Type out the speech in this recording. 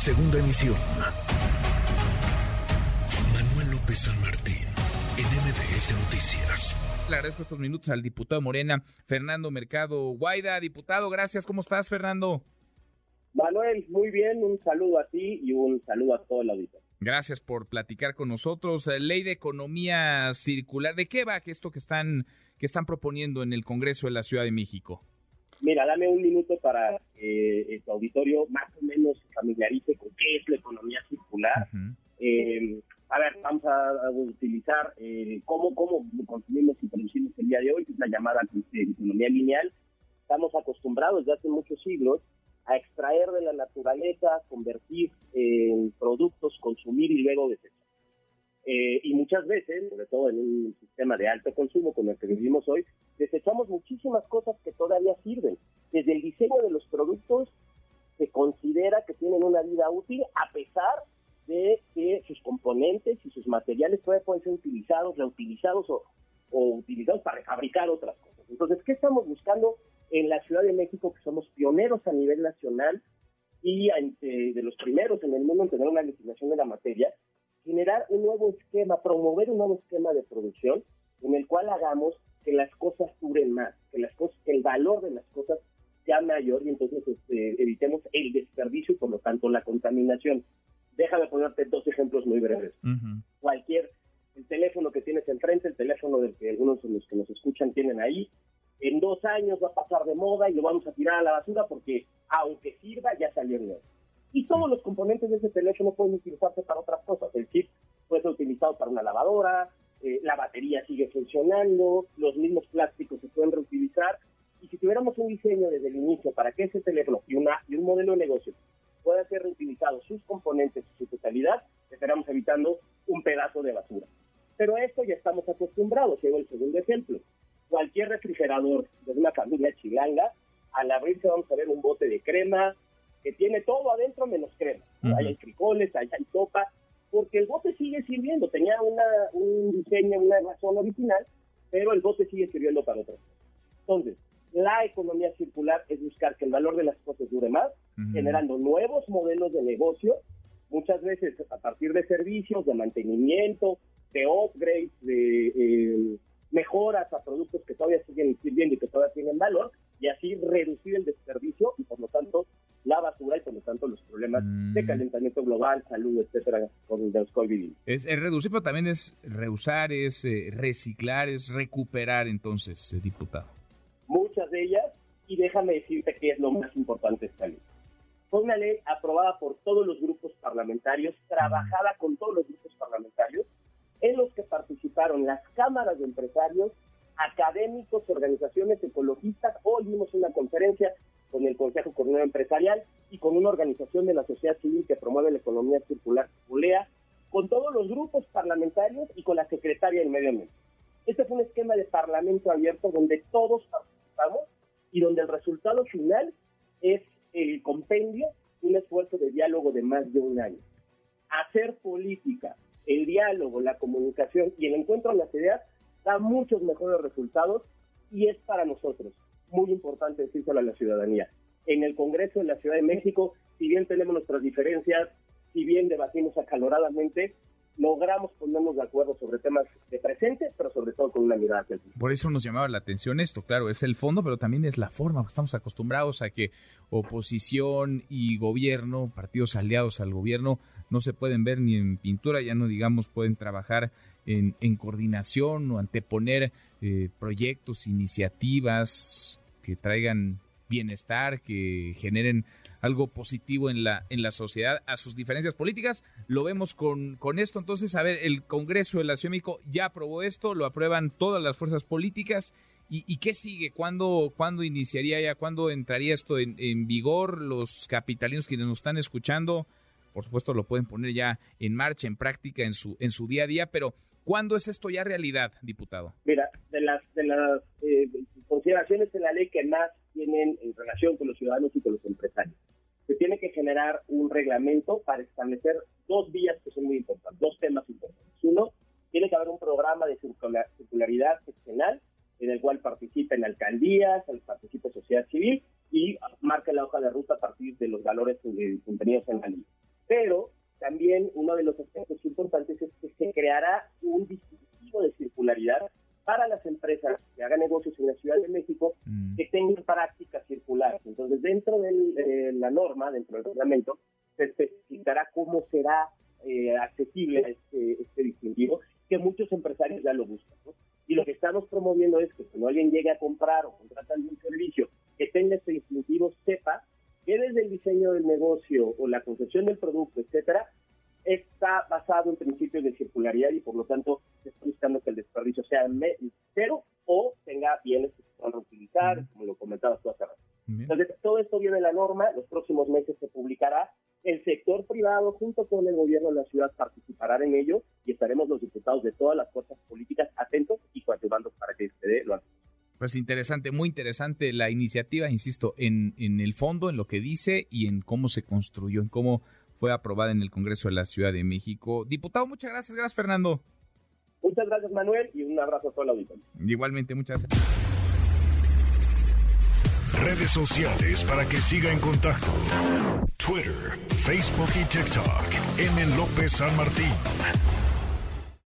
Segunda emisión. Manuel López San Martín, en MBS Noticias. Le agradezco estos minutos al diputado Morena, Fernando Mercado Guaida. Diputado, gracias. ¿Cómo estás, Fernando? Manuel, muy bien. Un saludo a ti y un saludo a todo el auditorio. Gracias por platicar con nosotros. Eh, ley de economía circular. ¿De qué va esto que están, que están proponiendo en el Congreso de la Ciudad de México? Mira, dame un minuto para que eh, tu auditorio más o menos se familiarice con qué es la economía circular. eh, a ver, vamos a, utilizar eh, cómo, cómo consumimos y producimos el día de hoy, que es la llamada eh, economía lineal. Estamos acostumbrados desde hace muchos siglos a extraer de la naturaleza, convertir en productos, consumir y luego desechar. Eh, y muchas veces, sobre todo en un sistema de alto consumo como el que vivimos hoy, desechamos muchísimas cosas que todavía sirven. Desde el diseño de los productos se considera que tienen una vida útil a pesar de que sus componentes y sus materiales todavía pueden ser utilizados, reutilizados o, o utilizados para fabricar otras cosas. Entonces, ¿qué estamos buscando en la Ciudad de México, que somos pioneros a nivel nacional y eh, de los primeros en el mundo en tener una legislación de la materia? Generar un nuevo esquema, promover un nuevo esquema de producción en el cual hagamos que las cosas duren más, que las cosas, que el valor de las cosas sea mayor y entonces este, evitemos el desperdicio y por lo tanto la contaminación. Déjame ponerte dos ejemplos muy breves. Cualquier, el teléfono que tienes enfrente, el teléfono del que algunos de los que nos escuchan tienen ahí, en dos años va a pasar de moda y lo vamos a tirar a la basura porque aunque sirva ya salió nuevo. Y todos los componentes de ese teléfono pueden utilizarse para otras cosas. El chip puede ser utilizado para una lavadora, eh, la batería sigue funcionando, los mismos plásticos se pueden reutilizar. Y si tuviéramos un diseño desde el inicio para que ese teléfono y, una, y un modelo de negocio pueda ser reutilizado, sus componentes y su totalidad, estaríamos evitando un pedazo de basura. Pero a esto ya estamos acostumbrados. Llevo el segundo ejemplo. Cualquier refrigerador de una familia chilanga, al abrirse vamos a ver un bote de crema, que tiene todo adentro menos crema. Hay frijoles, hay, hay sopa, porque el bote sigue sirviendo. Tenía una, un diseño, una razón original, pero el bote sigue sirviendo para otras cosas. Entonces, la economía circular es buscar que el valor de las cosas dure más, generando nuevos modelos de negocio, muchas veces a partir de servicios, de mantenimiento, de upgrades, de eh, mejoras a productos que todavía siguen sirviendo y que todavía tienen valor, y así reducir el desperdicio y por lo tanto la basura y por lo tanto los problemas de mm. calentamiento global, salud, etcétera, con los que vivimos. Es, reducir, pero también es reusar, es eh, reciclar, es recuperar entonces, eh, diputado. Muchas de ellas, y déjame decirte que es lo más importante esta ley. Fue una ley aprobada por todos los grupos parlamentarios, trabajada con todos los grupos parlamentarios, en los que participaron las cámaras de empresarios, académicos, organizaciones ecologistas. Hoy vimos una conferencia con el Consejo Coordinador Empresarial y con una organización de la sociedad civil que promueve la economía circular, ULEA, con todos los grupos parlamentarios y con la secretaria del Medio Ambiente. Este fue un esquema de parlamento abierto donde todos participamos y donde el resultado final es el compendio de un esfuerzo de diálogo de más de un año. Hacer política, el diálogo, la comunicación y el encuentro de las ideas da muchos mejores resultados y es para nosotros muy importante decírselo a la ciudadanía. En el Congreso de la Ciudad de México, si bien tenemos nuestras diferencias, si bien debatimos acaloradamente, logramos ponernos de acuerdo sobre temas de presente, pero sobre todo con una mirada hacia el futuro. Por eso nos llamaba la atención esto, claro, es el fondo, pero también es la forma. Estamos acostumbrados a que oposición y gobierno, partidos aliados al gobierno, no se pueden ver ni en pintura, ya no digamos pueden trabajar en, en coordinación o anteponer eh, proyectos, iniciativas que traigan bienestar, que generen algo positivo en la, en la sociedad a sus diferencias políticas. Lo vemos con, con esto. Entonces, a ver, el Congreso de la Ciudad de ya aprobó esto, lo aprueban todas las fuerzas políticas. ¿Y, qué sigue? ¿Cuándo, ¿Cuándo, iniciaría ya? ¿Cuándo entraría esto en, en vigor? Los capitalinos quienes nos están escuchando, por supuesto, lo pueden poner ya en marcha, en práctica, en su, en su día a día, pero ¿Cuándo es esto ya realidad, diputado? Mira, de las, de las eh, consideraciones de la ley que más tienen en relación con los ciudadanos y con los empresarios, se tiene que generar un reglamento para establecer dos vías que son muy importantes, dos temas importantes. Uno, tiene que haber un programa de circularidad seccional en el cual participen alcaldías, participe sociedad civil y marque la hoja de ruta a partir de los valores contenidos en la ley. Pero también uno de los aspectos importantes es que se creará circularidad para las empresas que hagan negocios en la Ciudad de México mm. que tengan prácticas circulares. Entonces, dentro de la norma, dentro del reglamento, se especificará cómo será eh, accesible este, este, distintivo, que muchos empresarios ya lo buscan. Y lo que estamos promoviendo es que cuando alguien llegue a comprar o contratar algún servicio que tenga este distintivo, sepa que desde el diseño del negocio o la concepción del producto, etcétera, está basado en principios de circularidad y por lo tanto se buscando que el desperdicio sea cero o tenga bienes que se puedan reutilizar, como lo comentabas tú hace rato. Entonces, todo esto viene de la norma, los próximos meses se publicará, el sector privado junto con el gobierno de la ciudad participarán en ello y estaremos los diputados de todas las fuerzas políticas atentos y coadyuvando para que se dé lo antes. Pues interesante, muy interesante la iniciativa, insisto, en, en el fondo, en lo que dice y en cómo se construyó, en cómo fue aprobada en el Congreso de la Ciudad de México. Diputado, muchas gracias. Gracias, Fernando. Muchas gracias, Manuel, y un abrazo a toda la audiencia. Igualmente, muchas gracias. Redes sociales para que siga en contacto: Twitter, Facebook y TikTok. M. López San Martín.